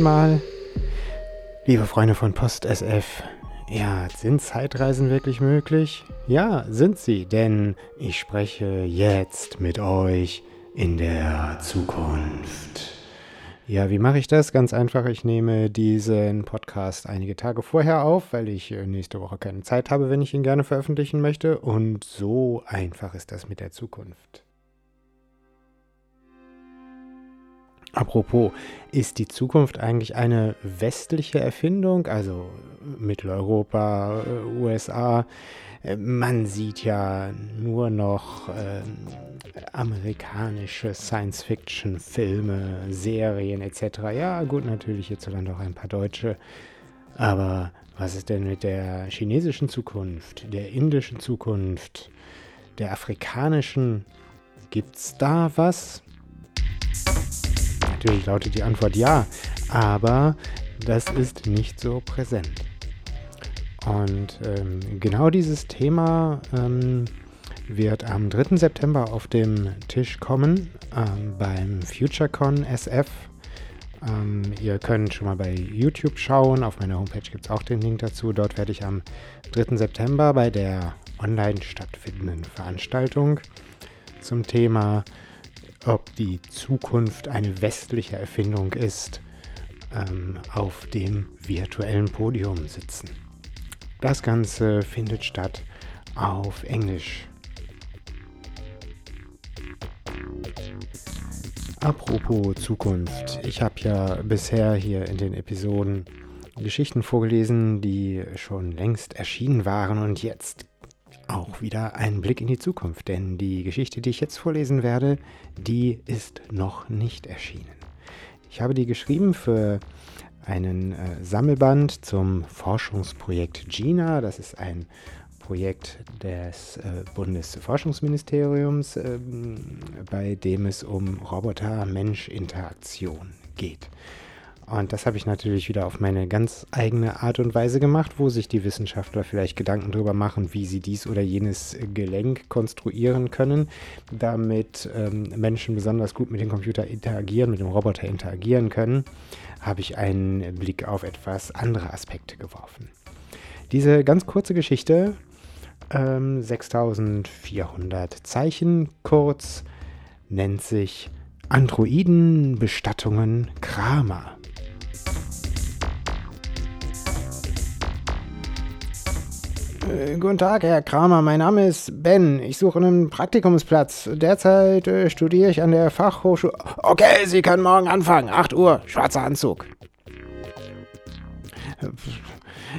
einmal. Liebe Freunde von Post SF, ja, sind Zeitreisen wirklich möglich? Ja, sind sie, denn ich spreche jetzt mit euch in der Zukunft. Ja, wie mache ich das? Ganz einfach, ich nehme diesen Podcast einige Tage vorher auf, weil ich äh, nächste Woche keine Zeit habe, wenn ich ihn gerne veröffentlichen möchte. Und so einfach ist das mit der Zukunft. Apropos, ist die Zukunft eigentlich eine westliche Erfindung, also Mitteleuropa, äh, USA? Äh, man sieht ja nur noch äh, amerikanische Science-Fiction-Filme, Serien etc. Ja, gut, natürlich hierzulande auch ein paar deutsche. Aber was ist denn mit der chinesischen Zukunft, der indischen Zukunft, der afrikanischen? Gibt's da was? Natürlich lautet die Antwort ja, aber das ist nicht so präsent. Und ähm, genau dieses Thema ähm, wird am 3. September auf dem Tisch kommen ähm, beim FutureCon SF. Ähm, ihr könnt schon mal bei YouTube schauen. Auf meiner Homepage gibt es auch den Link dazu. Dort werde ich am 3. September bei der online stattfindenden Veranstaltung zum Thema ob die Zukunft eine westliche Erfindung ist, ähm, auf dem virtuellen Podium sitzen. Das Ganze findet statt auf Englisch. Apropos Zukunft. Ich habe ja bisher hier in den Episoden Geschichten vorgelesen, die schon längst erschienen waren und jetzt auch wieder ein Blick in die Zukunft, denn die Geschichte, die ich jetzt vorlesen werde, die ist noch nicht erschienen. Ich habe die geschrieben für einen äh, Sammelband zum Forschungsprojekt GINA. Das ist ein Projekt des äh, Bundesforschungsministeriums, äh, bei dem es um Roboter-Mensch-Interaktion geht. Und das habe ich natürlich wieder auf meine ganz eigene Art und Weise gemacht, wo sich die Wissenschaftler vielleicht Gedanken darüber machen, wie sie dies oder jenes Gelenk konstruieren können, damit ähm, Menschen besonders gut mit dem Computer interagieren, mit dem Roboter interagieren können, habe ich einen Blick auf etwas andere Aspekte geworfen. Diese ganz kurze Geschichte, ähm, 6400 Zeichen kurz, nennt sich Androidenbestattungen Kramer. Äh, guten Tag, Herr Kramer. Mein Name ist Ben. Ich suche einen Praktikumsplatz. Derzeit äh, studiere ich an der Fachhochschule. Okay, Sie können morgen anfangen. 8 Uhr, schwarzer Anzug.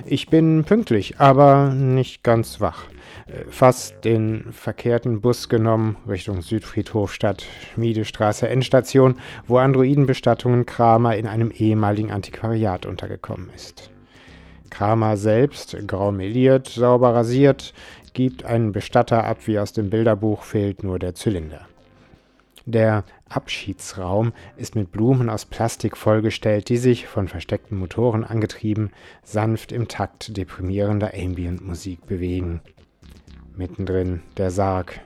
Ich bin pünktlich, aber nicht ganz wach. Äh, fast den verkehrten Bus genommen Richtung Südfriedhof Stadt Schmiedestraße Endstation, wo Androidenbestattungen Kramer in einem ehemaligen Antiquariat untergekommen ist. Kramer selbst, grau meliert, sauber rasiert, gibt einen Bestatter ab, wie aus dem Bilderbuch fehlt nur der Zylinder. Der Abschiedsraum ist mit Blumen aus Plastik vollgestellt, die sich, von versteckten Motoren angetrieben, sanft im Takt deprimierender Ambient-Musik bewegen. Mittendrin der Sarg.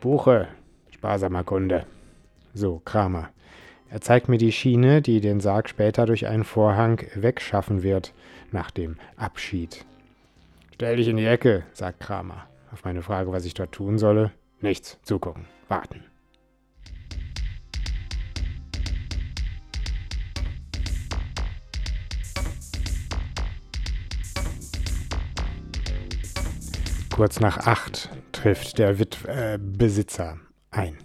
Buche, sparsamer Kunde. So, Kramer. Er zeigt mir die Schiene, die den Sarg später durch einen Vorhang wegschaffen wird nach dem Abschied. Stell dich in die Ecke, sagt Kramer. Auf meine Frage, was ich dort tun solle, nichts, zugucken, warten. Kurz nach acht trifft der Witw-Besitzer äh, ein.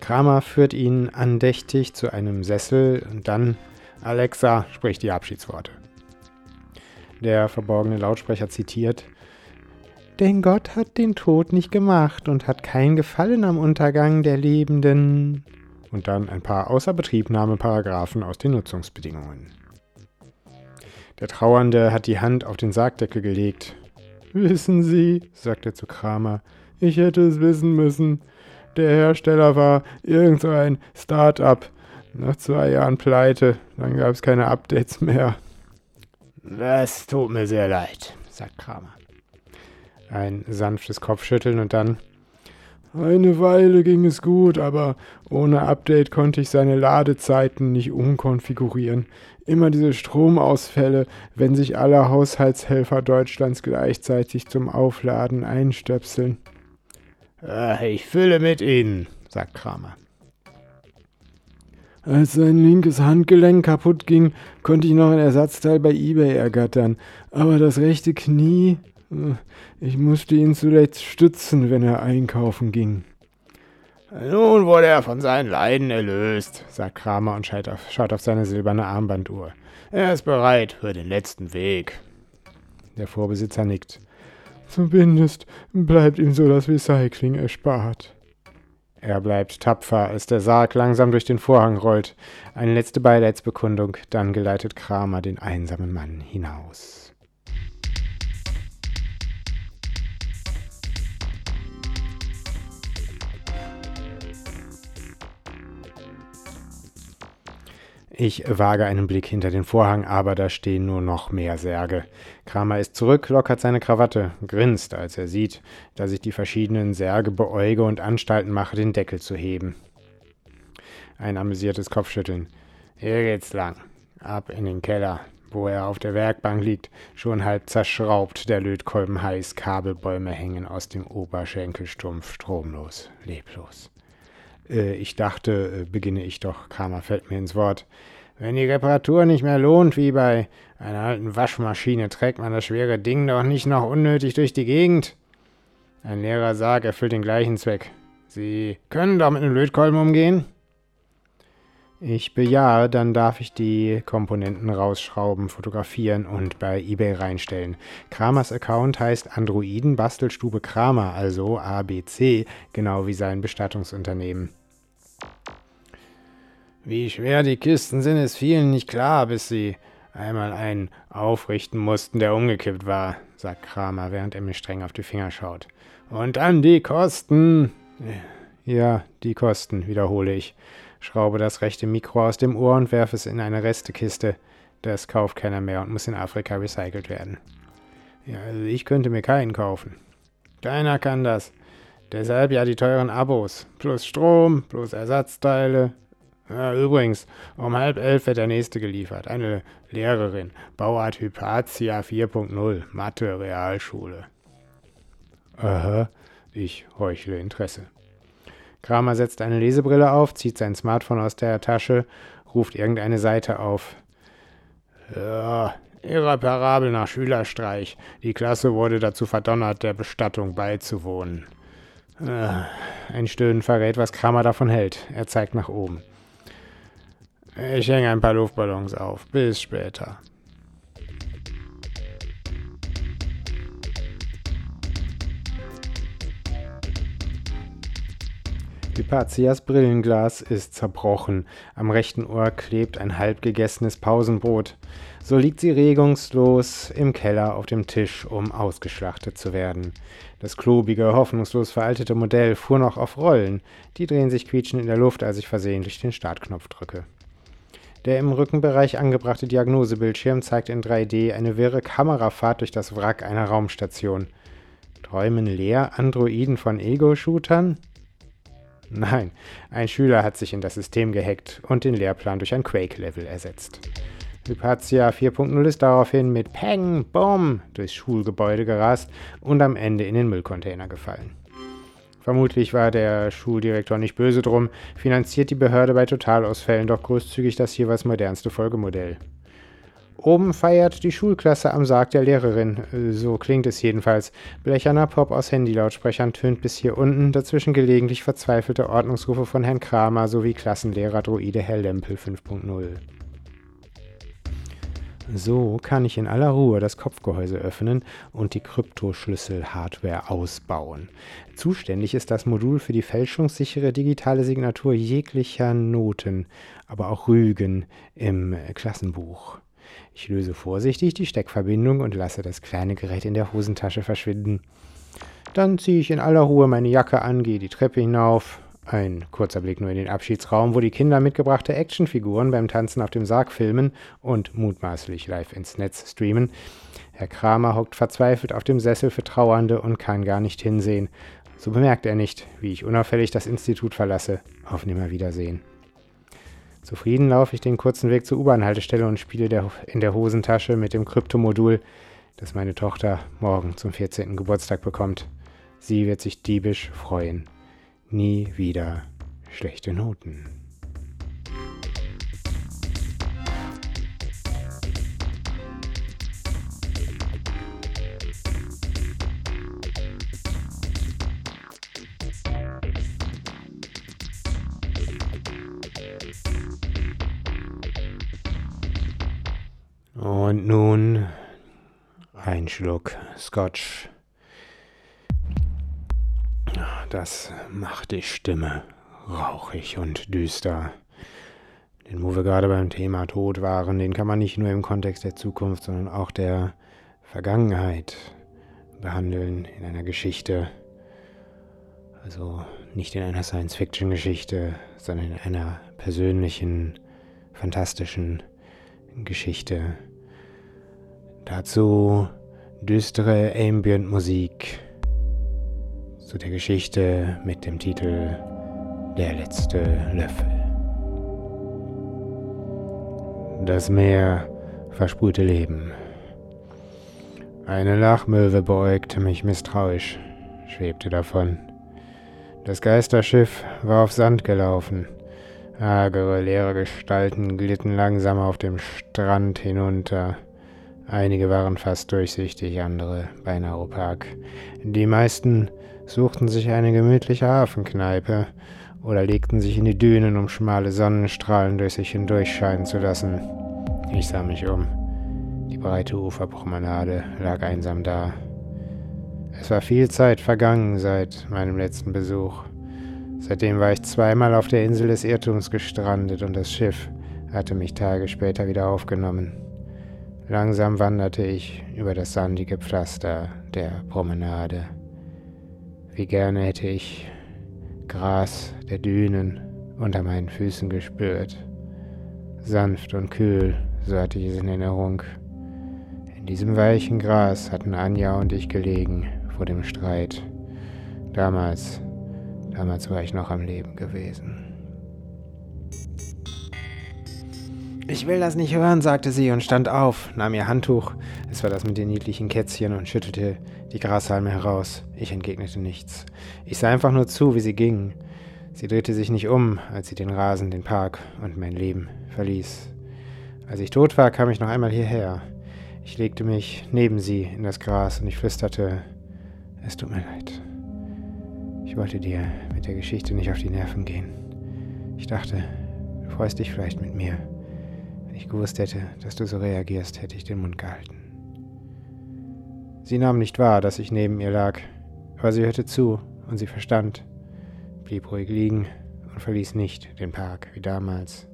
Kramer führt ihn andächtig zu einem Sessel und dann Alexa spricht die Abschiedsworte. Der verborgene Lautsprecher zitiert: Denn Gott hat den Tod nicht gemacht und hat kein Gefallen am Untergang der Lebenden. Und dann ein paar Außerbetriebnahmeparagraphen aus den Nutzungsbedingungen. Der Trauernde hat die Hand auf den Sargdeckel gelegt. Wissen Sie, sagt er zu Kramer, ich hätte es wissen müssen. Der Hersteller war irgend so ein Start-up. Nach zwei Jahren Pleite, dann gab es keine Updates mehr. Das tut mir sehr leid, sagt Kramer. Ein sanftes Kopfschütteln und dann. Eine Weile ging es gut, aber ohne Update konnte ich seine Ladezeiten nicht umkonfigurieren. Immer diese Stromausfälle, wenn sich alle Haushaltshelfer Deutschlands gleichzeitig zum Aufladen einstöpseln. Ich fülle mit Ihnen, sagt Kramer. Als sein linkes Handgelenk kaputt ging, konnte ich noch ein Ersatzteil bei eBay ergattern. Aber das rechte Knie, äh, ich musste ihn zuletzt stützen, wenn er einkaufen ging. Nun wurde er von seinen Leiden erlöst, sagt Kramer und schaut auf, schaut auf seine silberne Armbanduhr. Er ist bereit für den letzten Weg. Der Vorbesitzer nickt. Zumindest bleibt ihm so das Recycling erspart. Er bleibt tapfer, als der Sarg langsam durch den Vorhang rollt. Eine letzte Beileidsbekundung, dann geleitet Kramer den einsamen Mann hinaus. Ich wage einen Blick hinter den Vorhang, aber da stehen nur noch mehr Särge. Kramer ist zurück, lockert seine Krawatte, grinst, als er sieht, dass ich die verschiedenen Särge beäuge und Anstalten mache, den Deckel zu heben. Ein amüsiertes Kopfschütteln. Hier geht's lang. Ab in den Keller, wo er auf der Werkbank liegt, schon halb zerschraubt, der Lötkolben heiß, Kabelbäume hängen aus dem Oberschenkelstumpf stromlos, leblos. Äh, ich dachte, äh, beginne ich doch, Kramer fällt mir ins Wort. Wenn die Reparatur nicht mehr lohnt, wie bei einer alten Waschmaschine, trägt man das schwere Ding doch nicht noch unnötig durch die Gegend. Ein leerer Sarg erfüllt den gleichen Zweck. Sie können doch mit einem Lötkolben umgehen? Ich bejahe, dann darf ich die Komponenten rausschrauben, fotografieren und bei eBay reinstellen. Kramers Account heißt Androiden Bastelstube Kramer, also ABC, genau wie sein Bestattungsunternehmen. Wie schwer die Kisten sind, ist vielen nicht klar, bis sie einmal einen aufrichten mussten, der umgekippt war, sagt Kramer, während er mir streng auf die Finger schaut. Und dann die Kosten. Ja, die Kosten, wiederhole ich. Schraube das rechte Mikro aus dem Ohr und werfe es in eine Restekiste. Das kauft keiner mehr und muss in Afrika recycelt werden. Ja, also ich könnte mir keinen kaufen. Keiner kann das. Deshalb ja die teuren Abos. Plus Strom, plus Ersatzteile, ja, übrigens, um halb elf wird der nächste geliefert. Eine Lehrerin. Bauart Hypatia 4.0. Mathe Realschule. Aha, ich heuchle Interesse. Kramer setzt eine Lesebrille auf, zieht sein Smartphone aus der Tasche, ruft irgendeine Seite auf. Ja, irreparabel nach Schülerstreich. Die Klasse wurde dazu verdonnert, der Bestattung beizuwohnen. Äh, ein Stöhnen verrät, was Kramer davon hält. Er zeigt nach oben. Ich hänge ein paar Luftballons auf. Bis später. Hypatias Brillenglas ist zerbrochen. Am rechten Ohr klebt ein halb gegessenes Pausenbrot. So liegt sie regungslos im Keller auf dem Tisch, um ausgeschlachtet zu werden. Das klobige, hoffnungslos veraltete Modell fuhr noch auf Rollen. Die drehen sich quietschend in der Luft, als ich versehentlich den Startknopf drücke. Der im Rückenbereich angebrachte Diagnosebildschirm zeigt in 3D eine wirre Kamerafahrt durch das Wrack einer Raumstation. Träumen leer Androiden von Ego-Shootern? Nein, ein Schüler hat sich in das System gehackt und den Lehrplan durch ein Quake-Level ersetzt. Hypatia 4.0 ist daraufhin mit Peng, Bom durchs Schulgebäude gerast und am Ende in den Müllcontainer gefallen. Vermutlich war der Schuldirektor nicht böse drum, finanziert die Behörde bei Totalausfällen doch großzügig das jeweils modernste Folgemodell. Oben feiert die Schulklasse am Sarg der Lehrerin, so klingt es jedenfalls. Blecherner Pop aus Handylautsprechern tönt bis hier unten, dazwischen gelegentlich verzweifelte Ordnungsrufe von Herrn Kramer sowie Klassenlehrer Droide Herr Lempel 5.0. So kann ich in aller Ruhe das Kopfgehäuse öffnen und die Kryptoschlüssel-Hardware ausbauen. Zuständig ist das Modul für die fälschungssichere digitale Signatur jeglicher Noten, aber auch Rügen im Klassenbuch. Ich löse vorsichtig die Steckverbindung und lasse das kleine Gerät in der Hosentasche verschwinden. Dann ziehe ich in aller Ruhe meine Jacke an, gehe die Treppe hinauf, ein kurzer Blick nur in den Abschiedsraum, wo die Kinder mitgebrachte Actionfiguren beim Tanzen auf dem Sarg filmen und mutmaßlich live ins Netz streamen. Herr Kramer hockt verzweifelt auf dem Sessel für Trauernde und kann gar nicht hinsehen. So bemerkt er nicht, wie ich unauffällig das Institut verlasse. Auf Nimmerwiedersehen. Zufrieden laufe ich den kurzen Weg zur U-Bahn-Haltestelle und spiele der, in der Hosentasche mit dem Kryptomodul, das meine Tochter morgen zum 14. Geburtstag bekommt. Sie wird sich diebisch freuen. Nie wieder schlechte Noten. Und nun ein Schluck Scotch. Das macht die Stimme rauchig und düster. Den wo wir gerade beim Thema Tod waren, den kann man nicht nur im Kontext der Zukunft, sondern auch der Vergangenheit behandeln in einer Geschichte. Also nicht in einer Science-Fiction-Geschichte, sondern in einer persönlichen, fantastischen Geschichte. Dazu düstere Ambient-Musik zu der Geschichte mit dem Titel Der letzte Löffel. Das Meer versprühte Leben. Eine Lachmöwe beäugte mich misstrauisch, schwebte davon. Das Geisterschiff war auf Sand gelaufen. Hagere, leere Gestalten glitten langsam auf dem Strand hinunter. Einige waren fast durchsichtig, andere beinahe opak. Die meisten suchten sich eine gemütliche Hafenkneipe oder legten sich in die Dünen, um schmale Sonnenstrahlen durch sich hindurchscheinen zu lassen. Ich sah mich um. Die breite Uferpromenade lag einsam da. Es war viel Zeit vergangen seit meinem letzten Besuch. Seitdem war ich zweimal auf der Insel des Irrtums gestrandet und das Schiff hatte mich Tage später wieder aufgenommen. Langsam wanderte ich über das sandige Pflaster der Promenade. Wie gerne hätte ich Gras der Dünen unter meinen Füßen gespürt. Sanft und kühl, so hatte ich es in Erinnerung. In diesem weichen Gras hatten Anja und ich gelegen vor dem Streit. Damals, damals war ich noch am Leben gewesen. Ich will das nicht hören, sagte sie und stand auf, nahm ihr Handtuch, es war das mit den niedlichen Kätzchen, und schüttelte die Grashalme heraus. Ich entgegnete nichts. Ich sah einfach nur zu, wie sie ging. Sie drehte sich nicht um, als sie den Rasen, den Park und mein Leben verließ. Als ich tot war, kam ich noch einmal hierher. Ich legte mich neben sie in das Gras und ich flüsterte, es tut mir leid. Ich wollte dir mit der Geschichte nicht auf die Nerven gehen. Ich dachte, du freust dich vielleicht mit mir ich gewusst hätte, dass du so reagierst, hätte ich den Mund gehalten. Sie nahm nicht wahr, dass ich neben ihr lag, aber sie hörte zu und sie verstand, blieb ruhig liegen und verließ nicht den Park wie damals.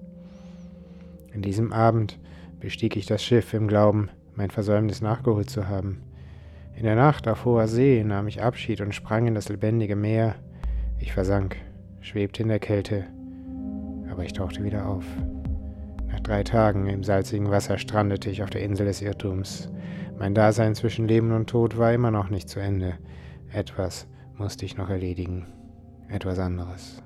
An diesem Abend bestieg ich das Schiff im Glauben, mein Versäumnis nachgeholt zu haben. In der Nacht auf hoher See nahm ich Abschied und sprang in das lebendige Meer. Ich versank, schwebte in der Kälte, aber ich tauchte wieder auf drei Tagen im salzigen Wasser strandete ich auf der Insel des Irrtums. Mein Dasein zwischen Leben und Tod war immer noch nicht zu Ende. Etwas musste ich noch erledigen. Etwas anderes.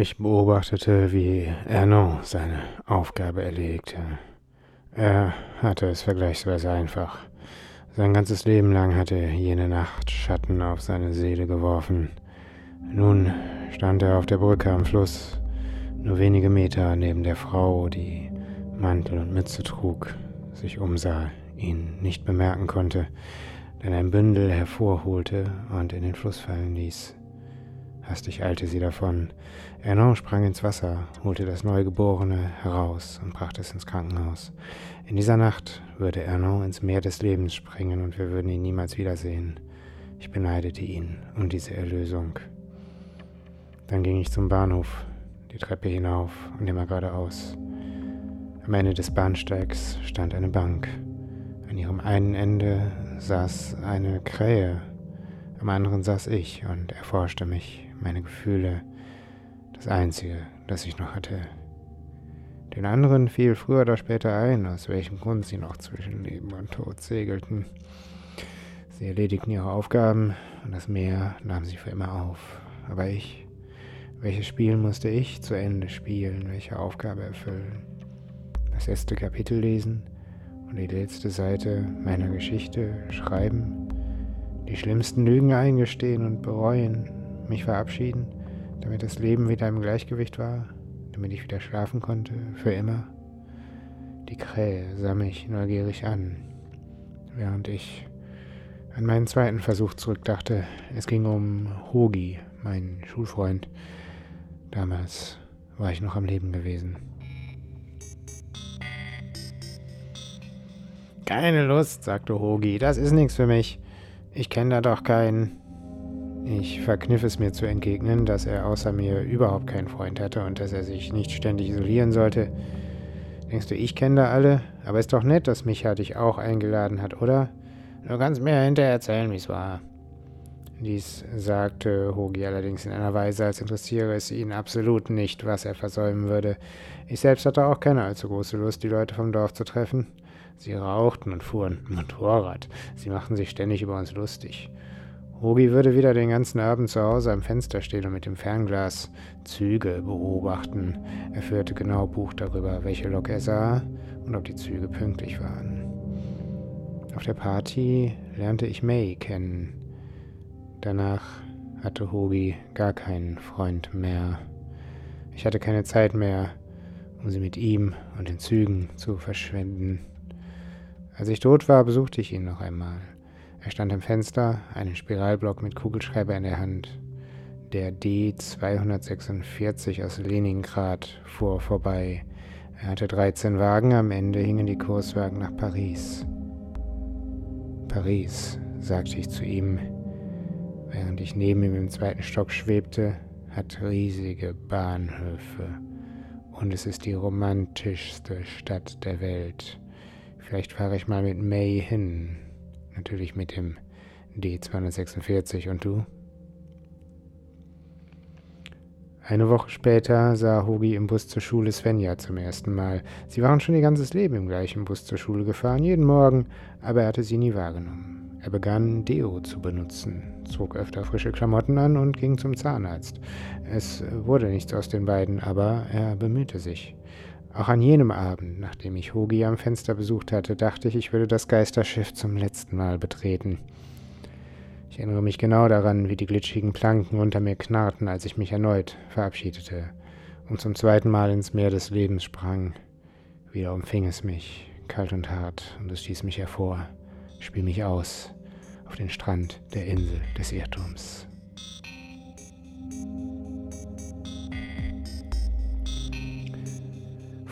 Ich beobachtete, wie Ernaud seine Aufgabe erlegte. Er hatte es vergleichsweise einfach. Sein ganzes Leben lang hatte jene Nacht Schatten auf seine Seele geworfen. Nun stand er auf der Brücke am Fluss, nur wenige Meter neben der Frau, die Mantel und Mütze trug, sich umsah, ihn nicht bemerken konnte, denn ein Bündel hervorholte und in den Fluss fallen ließ. Hastig eilte sie davon. Ernon sprang ins Wasser, holte das Neugeborene heraus und brachte es ins Krankenhaus. In dieser Nacht würde Ernon ins Meer des Lebens springen und wir würden ihn niemals wiedersehen. Ich beneidete ihn um diese Erlösung. Dann ging ich zum Bahnhof, die Treppe hinauf und immer geradeaus. Am Ende des Bahnsteigs stand eine Bank. An ihrem einen Ende saß eine Krähe, am anderen saß ich und erforschte mich meine Gefühle, das Einzige, das ich noch hatte. Den anderen fiel früher oder später ein, aus welchem Grund sie noch zwischen Leben und Tod segelten. Sie erledigten ihre Aufgaben und das Meer nahm sie für immer auf. Aber ich, welches Spiel musste ich zu Ende spielen, welche Aufgabe erfüllen? Das erste Kapitel lesen und die letzte Seite meiner Geschichte schreiben, die schlimmsten Lügen eingestehen und bereuen, mich verabschieden, damit das Leben wieder im Gleichgewicht war, damit ich wieder schlafen konnte, für immer. Die Krähe sah mich neugierig an, während ich an meinen zweiten Versuch zurückdachte. Es ging um Hogi, meinen Schulfreund. Damals war ich noch am Leben gewesen. Keine Lust, sagte Hogi, das ist nichts für mich. Ich kenne da doch keinen. Ich verkniff es mir zu entgegnen, dass er außer mir überhaupt keinen Freund hatte und dass er sich nicht ständig isolieren sollte. Denkst du, ich kenne da alle? Aber ist doch nett, dass Micha dich auch eingeladen hat, oder? Du kannst mir hinterher erzählen, wie es war. Dies sagte Hogi allerdings in einer Weise, als interessiere es ihn absolut nicht, was er versäumen würde. Ich selbst hatte auch keine allzu große Lust, die Leute vom Dorf zu treffen. Sie rauchten und fuhren Motorrad. Sie machten sich ständig über uns lustig. Hogi würde wieder den ganzen Abend zu Hause am Fenster stehen und mit dem Fernglas Züge beobachten. Er führte genau Buch darüber, welche Lok er sah und ob die Züge pünktlich waren. Auf der Party lernte ich May kennen. Danach hatte Hogi gar keinen Freund mehr. Ich hatte keine Zeit mehr, um sie mit ihm und den Zügen zu verschwenden. Als ich tot war, besuchte ich ihn noch einmal. Er stand am Fenster, einen Spiralblock mit Kugelschreiber in der Hand. Der D-246 aus Leningrad fuhr vorbei. Er hatte 13 Wagen, am Ende hingen die Kurswagen nach Paris. Paris, sagte ich zu ihm, während ich neben ihm im zweiten Stock schwebte, hat riesige Bahnhöfe und es ist die romantischste Stadt der Welt. Vielleicht fahre ich mal mit May hin. Natürlich mit dem D246 und du? Eine Woche später sah Hogi im Bus zur Schule Svenja zum ersten Mal. Sie waren schon ihr ganzes Leben im gleichen Bus zur Schule gefahren, jeden Morgen, aber er hatte sie nie wahrgenommen. Er begann Deo zu benutzen, zog öfter frische Klamotten an und ging zum Zahnarzt. Es wurde nichts aus den beiden, aber er bemühte sich. Auch an jenem Abend, nachdem ich Hogi am Fenster besucht hatte, dachte ich, ich würde das Geisterschiff zum letzten Mal betreten. Ich erinnere mich genau daran, wie die glitschigen Planken unter mir knarrten, als ich mich erneut verabschiedete und zum zweiten Mal ins Meer des Lebens sprang. Wieder umfing es mich, kalt und hart, und es stieß mich hervor, spie mich aus, auf den Strand der Insel des Irrtums.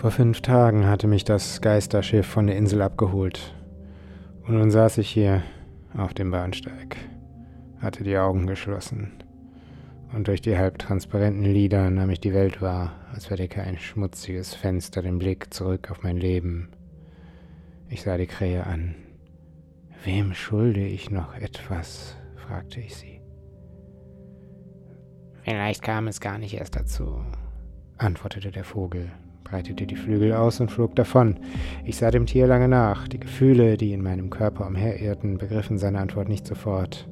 Vor fünf Tagen hatte mich das Geisterschiff von der Insel abgeholt. Und nun saß ich hier auf dem Bahnsteig, hatte die Augen geschlossen. Und durch die halbtransparenten Lider nahm ich die Welt wahr, als verdecke ein schmutziges Fenster den Blick zurück auf mein Leben. Ich sah die Krähe an. Wem schulde ich noch etwas? fragte ich sie. Vielleicht kam es gar nicht erst dazu, antwortete der Vogel breitete die Flügel aus und flog davon. Ich sah dem Tier lange nach. Die Gefühle, die in meinem Körper umherirrten, begriffen seine Antwort nicht sofort.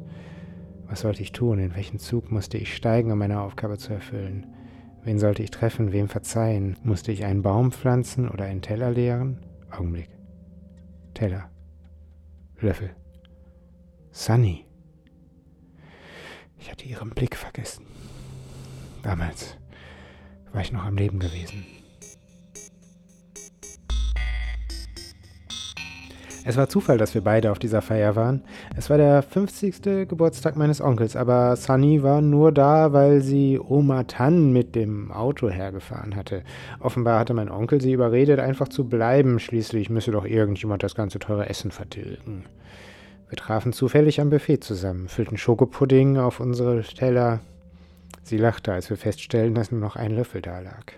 Was sollte ich tun? In welchen Zug musste ich steigen, um meine Aufgabe zu erfüllen? Wen sollte ich treffen? Wem verzeihen? Musste ich einen Baum pflanzen oder einen Teller leeren? Augenblick. Teller. Löffel. Sunny. Ich hatte ihren Blick vergessen. Damals war ich noch am Leben gewesen. Es war Zufall, dass wir beide auf dieser Feier waren. Es war der 50. Geburtstag meines Onkels, aber Sunny war nur da, weil sie Oma Tan mit dem Auto hergefahren hatte. Offenbar hatte mein Onkel sie überredet, einfach zu bleiben. Schließlich müsse doch irgendjemand das ganze teure Essen vertilgen. Wir trafen zufällig am Buffet zusammen, füllten Schokopudding auf unsere Teller. Sie lachte, als wir feststellten, dass nur noch ein Löffel da lag.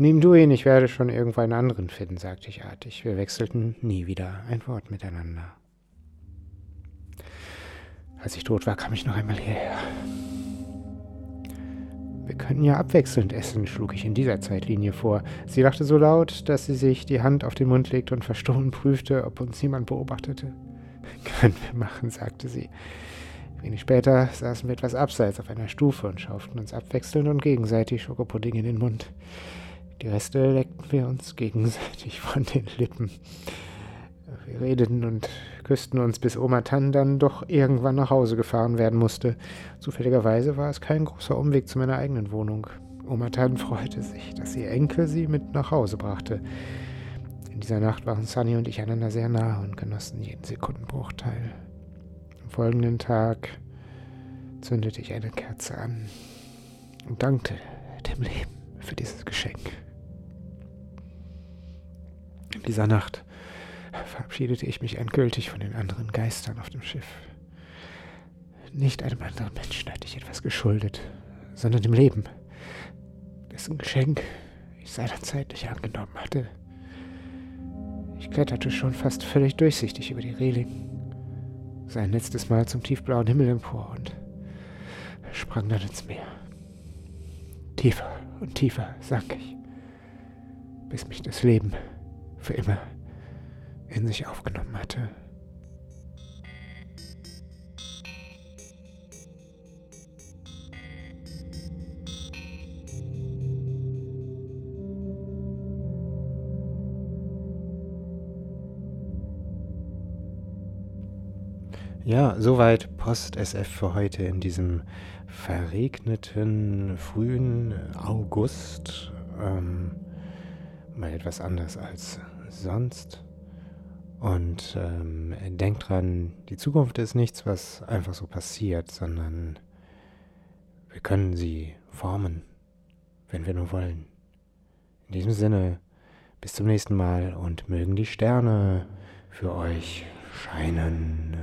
Nimm du ihn, ich werde schon irgendwo einen anderen finden, sagte ich artig. Wir wechselten nie wieder ein Wort miteinander. Als ich tot war, kam ich noch einmal hierher. Wir könnten ja abwechselnd essen, schlug ich in dieser Zeitlinie vor. Sie lachte so laut, dass sie sich die Hand auf den Mund legte und verstohlen prüfte, ob uns niemand beobachtete. Können wir machen, sagte sie. Wenig später saßen wir etwas abseits auf einer Stufe und schauften uns abwechselnd und gegenseitig Schokopudding in den Mund. Die Reste leckten wir uns gegenseitig von den Lippen. Wir redeten und küssten uns, bis Oma Tan dann doch irgendwann nach Hause gefahren werden musste. Zufälligerweise war es kein großer Umweg zu meiner eigenen Wohnung. Oma Tan freute sich, dass ihr Enkel sie mit nach Hause brachte. In dieser Nacht waren Sunny und ich einander sehr nah und genossen jeden Sekundenbruchteil. Am folgenden Tag zündete ich eine Kerze an und dankte dem Leben für dieses Geschenk. In dieser Nacht verabschiedete ich mich endgültig von den anderen Geistern auf dem Schiff. Nicht einem anderen Menschen hatte ich etwas geschuldet, sondern dem Leben, dessen Geschenk ich seinerzeit nicht angenommen hatte. Ich kletterte schon fast völlig durchsichtig über die Reling, sah ein letztes Mal zum tiefblauen Himmel empor und sprang dann ins Meer. Tiefer und tiefer sank ich, bis mich das Leben für immer in sich aufgenommen hatte. Ja, soweit Post-SF für heute in diesem verregneten frühen August. Ähm, mal etwas anders als sonst. Und ähm, denkt dran, die Zukunft ist nichts, was einfach so passiert, sondern wir können sie formen, wenn wir nur wollen. In diesem Sinne, bis zum nächsten Mal und mögen die Sterne für euch scheinen.